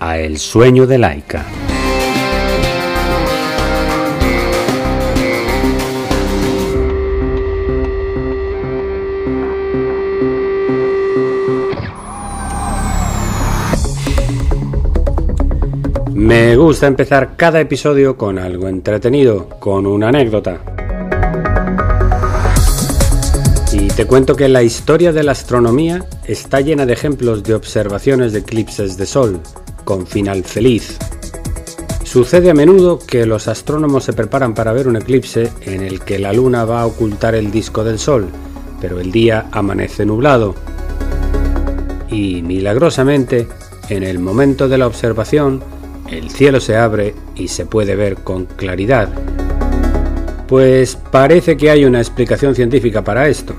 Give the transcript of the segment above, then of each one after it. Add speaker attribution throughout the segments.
Speaker 1: El sueño de Laika. Me gusta empezar cada episodio con algo entretenido, con una anécdota. Y te cuento que la historia de la astronomía está llena de ejemplos de observaciones de eclipses de sol, con final feliz. Sucede a menudo que los astrónomos se preparan para ver un eclipse en el que la luna va a ocultar el disco del sol, pero el día amanece nublado. Y milagrosamente, en el momento de la observación, el cielo se abre y se puede ver con claridad. Pues parece que hay una explicación científica para esto.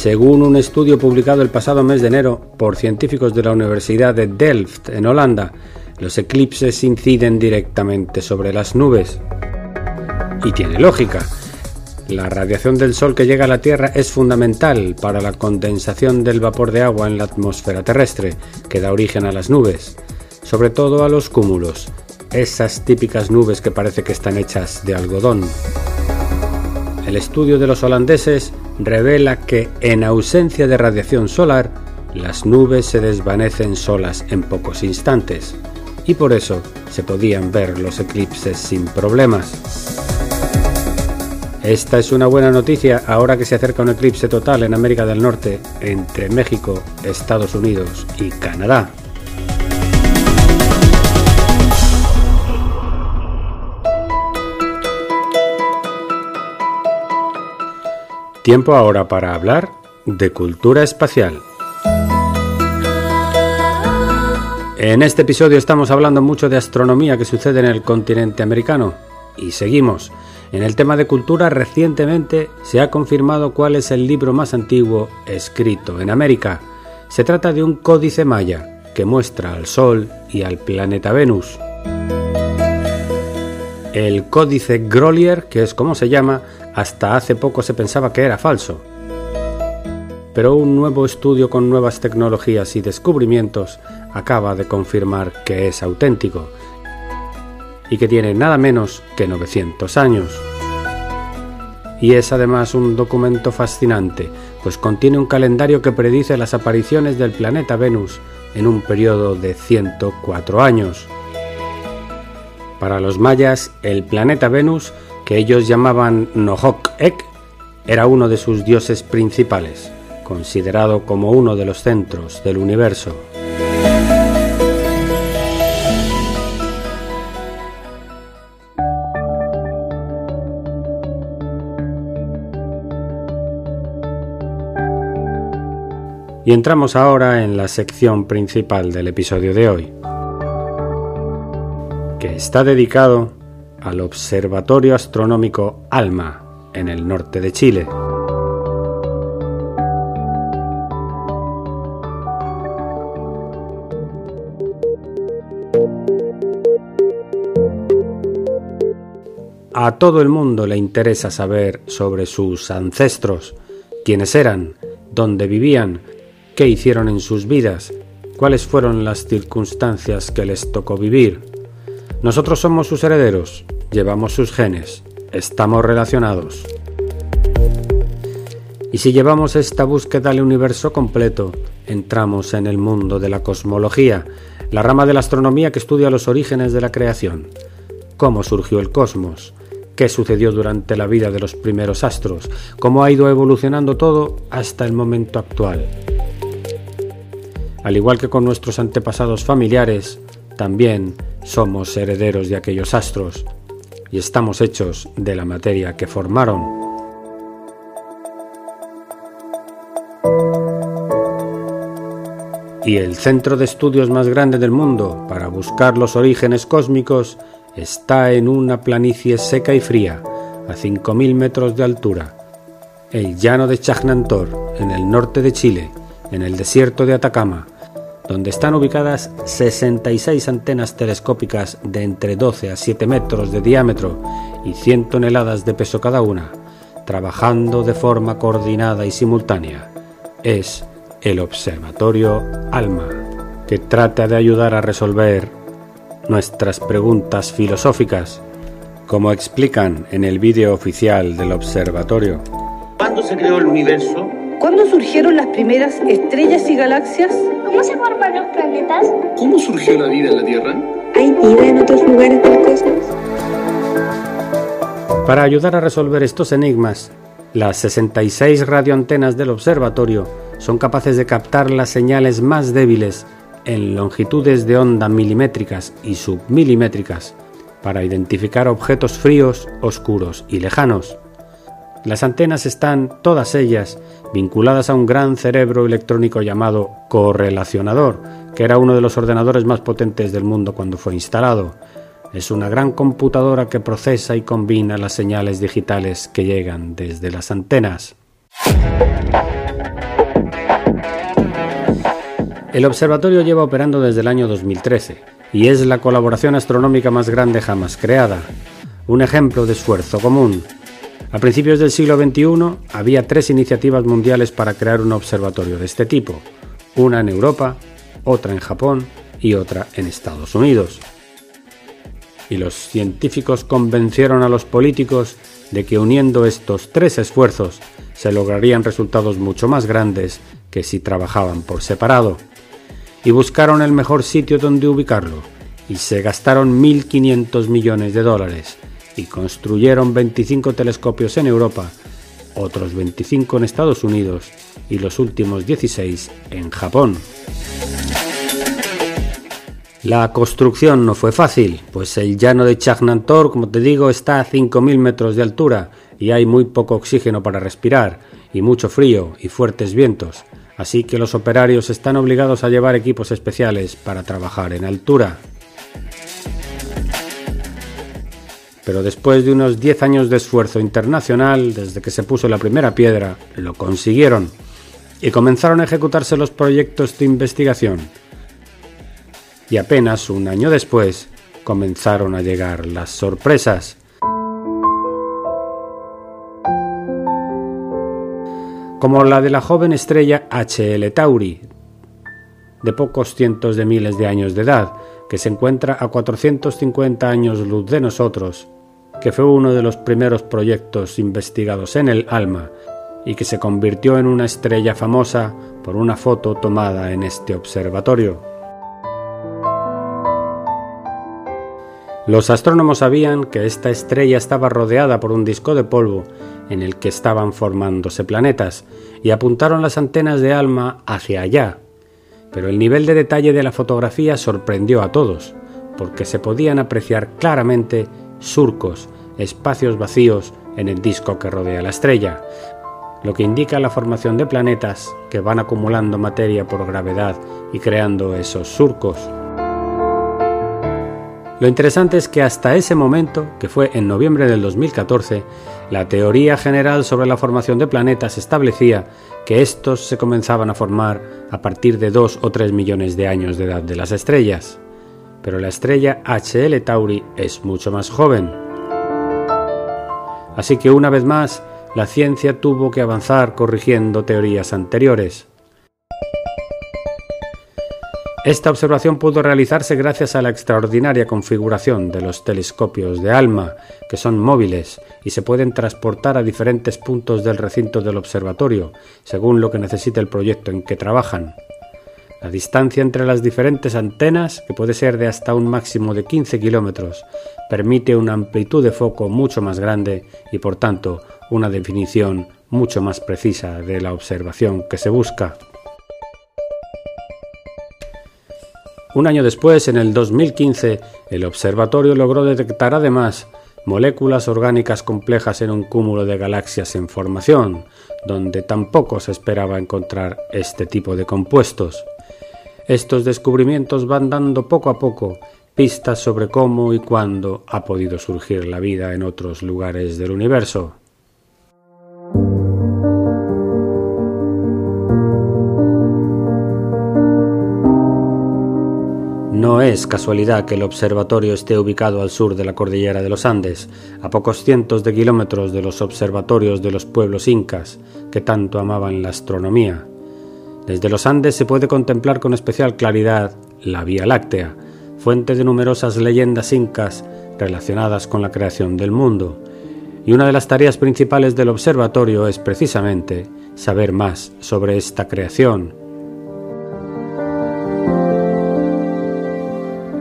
Speaker 1: Según un estudio publicado el pasado mes de enero por científicos de la Universidad de Delft, en Holanda, los eclipses inciden directamente sobre las nubes. Y tiene lógica. La radiación del Sol que llega a la Tierra es fundamental para la condensación del vapor de agua en la atmósfera terrestre, que da origen a las nubes, sobre todo a los cúmulos, esas típicas nubes que parece que están hechas de algodón. El estudio de los holandeses revela que en ausencia de radiación solar, las nubes se desvanecen solas en pocos instantes y por eso se podían ver los eclipses sin problemas. Esta es una buena noticia ahora que se acerca un eclipse total en América del Norte entre México, Estados Unidos y Canadá. Tiempo ahora para hablar de cultura espacial. En este episodio estamos hablando mucho de astronomía que sucede en el continente americano. Y seguimos. En el tema de cultura recientemente se ha confirmado cuál es el libro más antiguo escrito en América. Se trata de un códice maya que muestra al Sol y al planeta Venus. El códice Grolier, que es como se llama, hasta hace poco se pensaba que era falso. Pero un nuevo estudio con nuevas tecnologías y descubrimientos acaba de confirmar que es auténtico y que tiene nada menos que 900 años. Y es además un documento fascinante, pues contiene un calendario que predice las apariciones del planeta Venus en un periodo de 104 años. Para los mayas, el planeta Venus que ellos llamaban Nohok Ek, era uno de sus dioses principales, considerado como uno de los centros del universo. Y entramos ahora en la sección principal del episodio de hoy, que está dedicado al Observatorio Astronómico ALMA, en el norte de Chile. A todo el mundo le interesa saber sobre sus ancestros, quiénes eran, dónde vivían, qué hicieron en sus vidas, cuáles fueron las circunstancias que les tocó vivir. Nosotros somos sus herederos, llevamos sus genes, estamos relacionados. Y si llevamos esta búsqueda al universo completo, entramos en el mundo de la cosmología, la rama de la astronomía que estudia los orígenes de la creación, cómo surgió el cosmos, qué sucedió durante la vida de los primeros astros, cómo ha ido evolucionando todo hasta el momento actual. Al igual que con nuestros antepasados familiares, también somos herederos de aquellos astros y estamos hechos de la materia que formaron. Y el centro de estudios más grande del mundo para buscar los orígenes cósmicos está en una planicie seca y fría, a 5.000 metros de altura, el llano de Chagnantor, en el norte de Chile, en el desierto de Atacama, donde están ubicadas 66 antenas telescópicas de entre 12 a 7 metros de diámetro y 100 toneladas de peso cada una, trabajando de forma coordinada y simultánea. Es el Observatorio ALMA, que trata de ayudar a resolver nuestras preguntas filosóficas, como explican en el vídeo oficial del observatorio.
Speaker 2: ¿Cuándo se creó el universo?
Speaker 3: ¿Cuándo surgieron las primeras estrellas y galaxias?
Speaker 4: ¿Cómo se forman los planetas?
Speaker 5: ¿Cómo surgió la vida en la Tierra?
Speaker 6: ¿Hay vida en otros lugares del cosmos?
Speaker 1: Para ayudar a resolver estos enigmas, las 66 radioantenas del observatorio son capaces de captar las señales más débiles en longitudes de onda milimétricas y submilimétricas para identificar objetos fríos, oscuros y lejanos. Las antenas están, todas ellas, vinculadas a un gran cerebro electrónico llamado correlacionador, que era uno de los ordenadores más potentes del mundo cuando fue instalado. Es una gran computadora que procesa y combina las señales digitales que llegan desde las antenas. El observatorio lleva operando desde el año 2013 y es la colaboración astronómica más grande jamás creada, un ejemplo de esfuerzo común. A principios del siglo XXI había tres iniciativas mundiales para crear un observatorio de este tipo, una en Europa, otra en Japón y otra en Estados Unidos. Y los científicos convencieron a los políticos de que uniendo estos tres esfuerzos se lograrían resultados mucho más grandes que si trabajaban por separado. Y buscaron el mejor sitio donde ubicarlo, y se gastaron 1.500 millones de dólares, y construyeron 25 telescopios en Europa, otros 25 en Estados Unidos y los últimos 16 en Japón. La construcción no fue fácil, pues el llano de Chagnantor, como te digo, está a 5.000 metros de altura y hay muy poco oxígeno para respirar, y mucho frío y fuertes vientos, así que los operarios están obligados a llevar equipos especiales para trabajar en altura. Pero después de unos 10 años de esfuerzo internacional, desde que se puso la primera piedra, lo consiguieron y comenzaron a ejecutarse los proyectos de investigación. Y apenas un año después comenzaron a llegar las sorpresas. como la de la joven estrella HL Tauri, de pocos cientos de miles de años de edad, que se encuentra a 450 años luz de nosotros, que fue uno de los primeros proyectos investigados en el ALMA y que se convirtió en una estrella famosa por una foto tomada en este observatorio. Los astrónomos sabían que esta estrella estaba rodeada por un disco de polvo en el que estaban formándose planetas y apuntaron las antenas de ALMA hacia allá. Pero el nivel de detalle de la fotografía sorprendió a todos, porque se podían apreciar claramente surcos, espacios vacíos en el disco que rodea la estrella, lo que indica la formación de planetas que van acumulando materia por gravedad y creando esos surcos. Lo interesante es que hasta ese momento, que fue en noviembre del 2014, la teoría general sobre la formación de planetas establecía que estos se comenzaban a formar a partir de 2 o 3 millones de años de edad de las estrellas. Pero la estrella HL Tauri es mucho más joven. Así que una vez más, la ciencia tuvo que avanzar corrigiendo teorías anteriores. Esta observación pudo realizarse gracias a la extraordinaria configuración de los telescopios de ALMA, que son móviles y se pueden transportar a diferentes puntos del recinto del observatorio, según lo que necesite el proyecto en que trabajan. La distancia entre las diferentes antenas, que puede ser de hasta un máximo de 15 kilómetros, permite una amplitud de foco mucho más grande y por tanto una definición mucho más precisa de la observación que se busca. Un año después, en el 2015, el observatorio logró detectar además moléculas orgánicas complejas en un cúmulo de galaxias en formación, donde tampoco se esperaba encontrar este tipo de compuestos. Estos descubrimientos van dando poco a poco pistas sobre cómo y cuándo ha podido surgir la vida en otros lugares del universo. No es casualidad que el observatorio esté ubicado al sur de la cordillera de los Andes, a pocos cientos de kilómetros de los observatorios de los pueblos incas, que tanto amaban la astronomía. Desde los Andes se puede contemplar con especial claridad la Vía Láctea, fuente de numerosas leyendas incas relacionadas con la creación del mundo, y una de las tareas principales del observatorio es precisamente saber más sobre esta creación.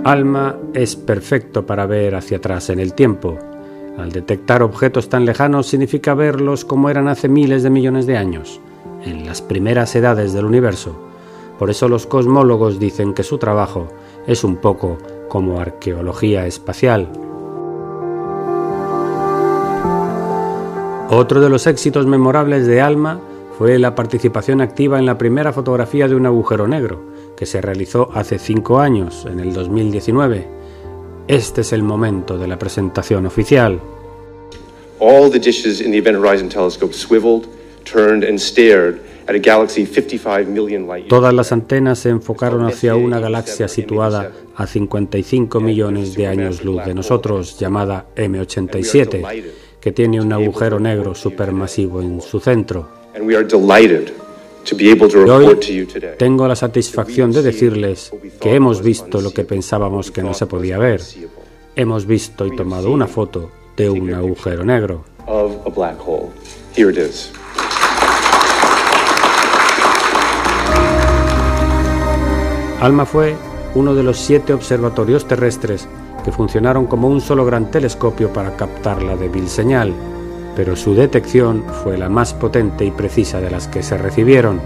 Speaker 1: Alma es perfecto para ver hacia atrás en el tiempo. Al detectar objetos tan lejanos significa verlos como eran hace miles de millones de años en las primeras edades del universo. Por eso los cosmólogos dicen que su trabajo es un poco como arqueología espacial. Otro de los éxitos memorables de Alma fue la participación activa en la primera fotografía de un agujero negro, que se realizó hace cinco años, en el 2019. Este es el momento de la presentación oficial.
Speaker 7: All the dishes in the Event Horizon telescope swiveled,
Speaker 1: Todas las antenas se enfocaron hacia una galaxia situada a 55 millones de años luz de nosotros, llamada M87, que tiene un agujero negro supermasivo en su centro. Y hoy tengo la satisfacción de decirles que hemos visto lo que pensábamos que no se podía ver. Hemos visto y tomado una foto de un agujero negro. ALMA fue uno de los siete observatorios terrestres que funcionaron como un solo gran telescopio para captar la débil señal, pero su detección fue la más potente y precisa de las que se recibieron.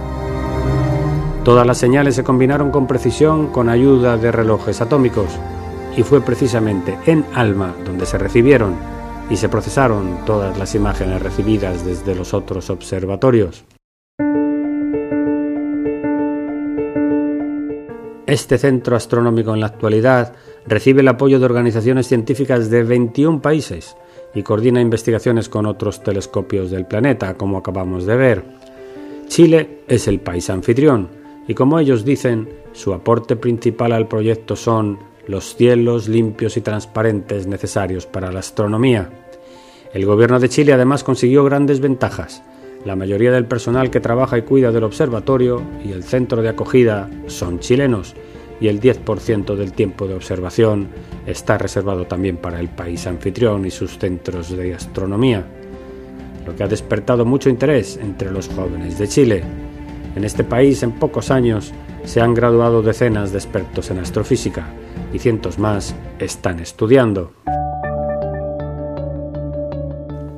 Speaker 1: Todas las señales se combinaron con precisión con ayuda de relojes atómicos, y fue precisamente en ALMA donde se recibieron y se procesaron todas las imágenes recibidas desde los otros observatorios. Este centro astronómico en la actualidad recibe el apoyo de organizaciones científicas de 21 países y coordina investigaciones con otros telescopios del planeta, como acabamos de ver. Chile es el país anfitrión y como ellos dicen, su aporte principal al proyecto son los cielos limpios y transparentes necesarios para la astronomía. El gobierno de Chile además consiguió grandes ventajas. La mayoría del personal que trabaja y cuida del observatorio y el centro de acogida son chilenos y el 10% del tiempo de observación está reservado también para el país anfitrión y sus centros de astronomía, lo que ha despertado mucho interés entre los jóvenes de Chile. En este país en pocos años se han graduado decenas de expertos en astrofísica y cientos más están estudiando.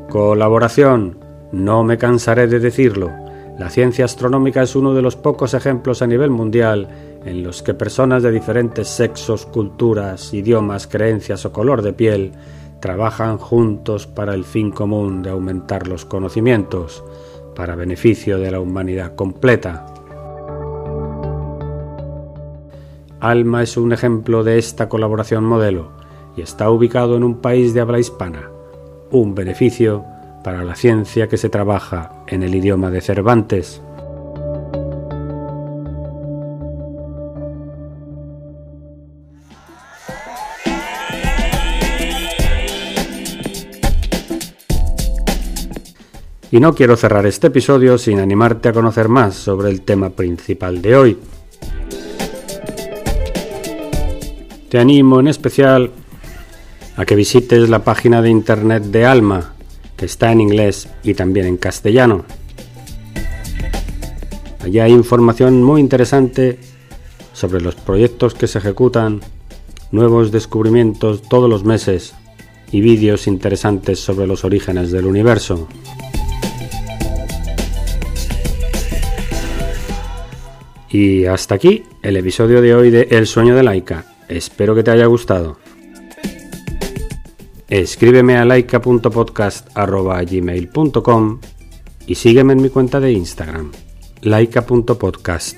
Speaker 1: Colaboración. No me cansaré de decirlo. La ciencia astronómica es uno de los pocos ejemplos a nivel mundial en los que personas de diferentes sexos, culturas, idiomas, creencias o color de piel trabajan juntos para el fin común de aumentar los conocimientos, para beneficio de la humanidad completa. Alma es un ejemplo de esta colaboración modelo y está ubicado en un país de habla hispana, un beneficio para la ciencia que se trabaja en el idioma de Cervantes. Y no quiero cerrar este episodio sin animarte a conocer más sobre el tema principal de hoy. Te animo en especial a que visites la página de internet de Alma, que está en inglés y también en castellano. Allí hay información muy interesante sobre los proyectos que se ejecutan, nuevos descubrimientos todos los meses y vídeos interesantes sobre los orígenes del universo. Y hasta aquí el episodio de hoy de El sueño de Laika. Espero que te haya gustado. Escríbeme a laika.podcast.gmail.com y sígueme en mi cuenta de Instagram, laika.podcast.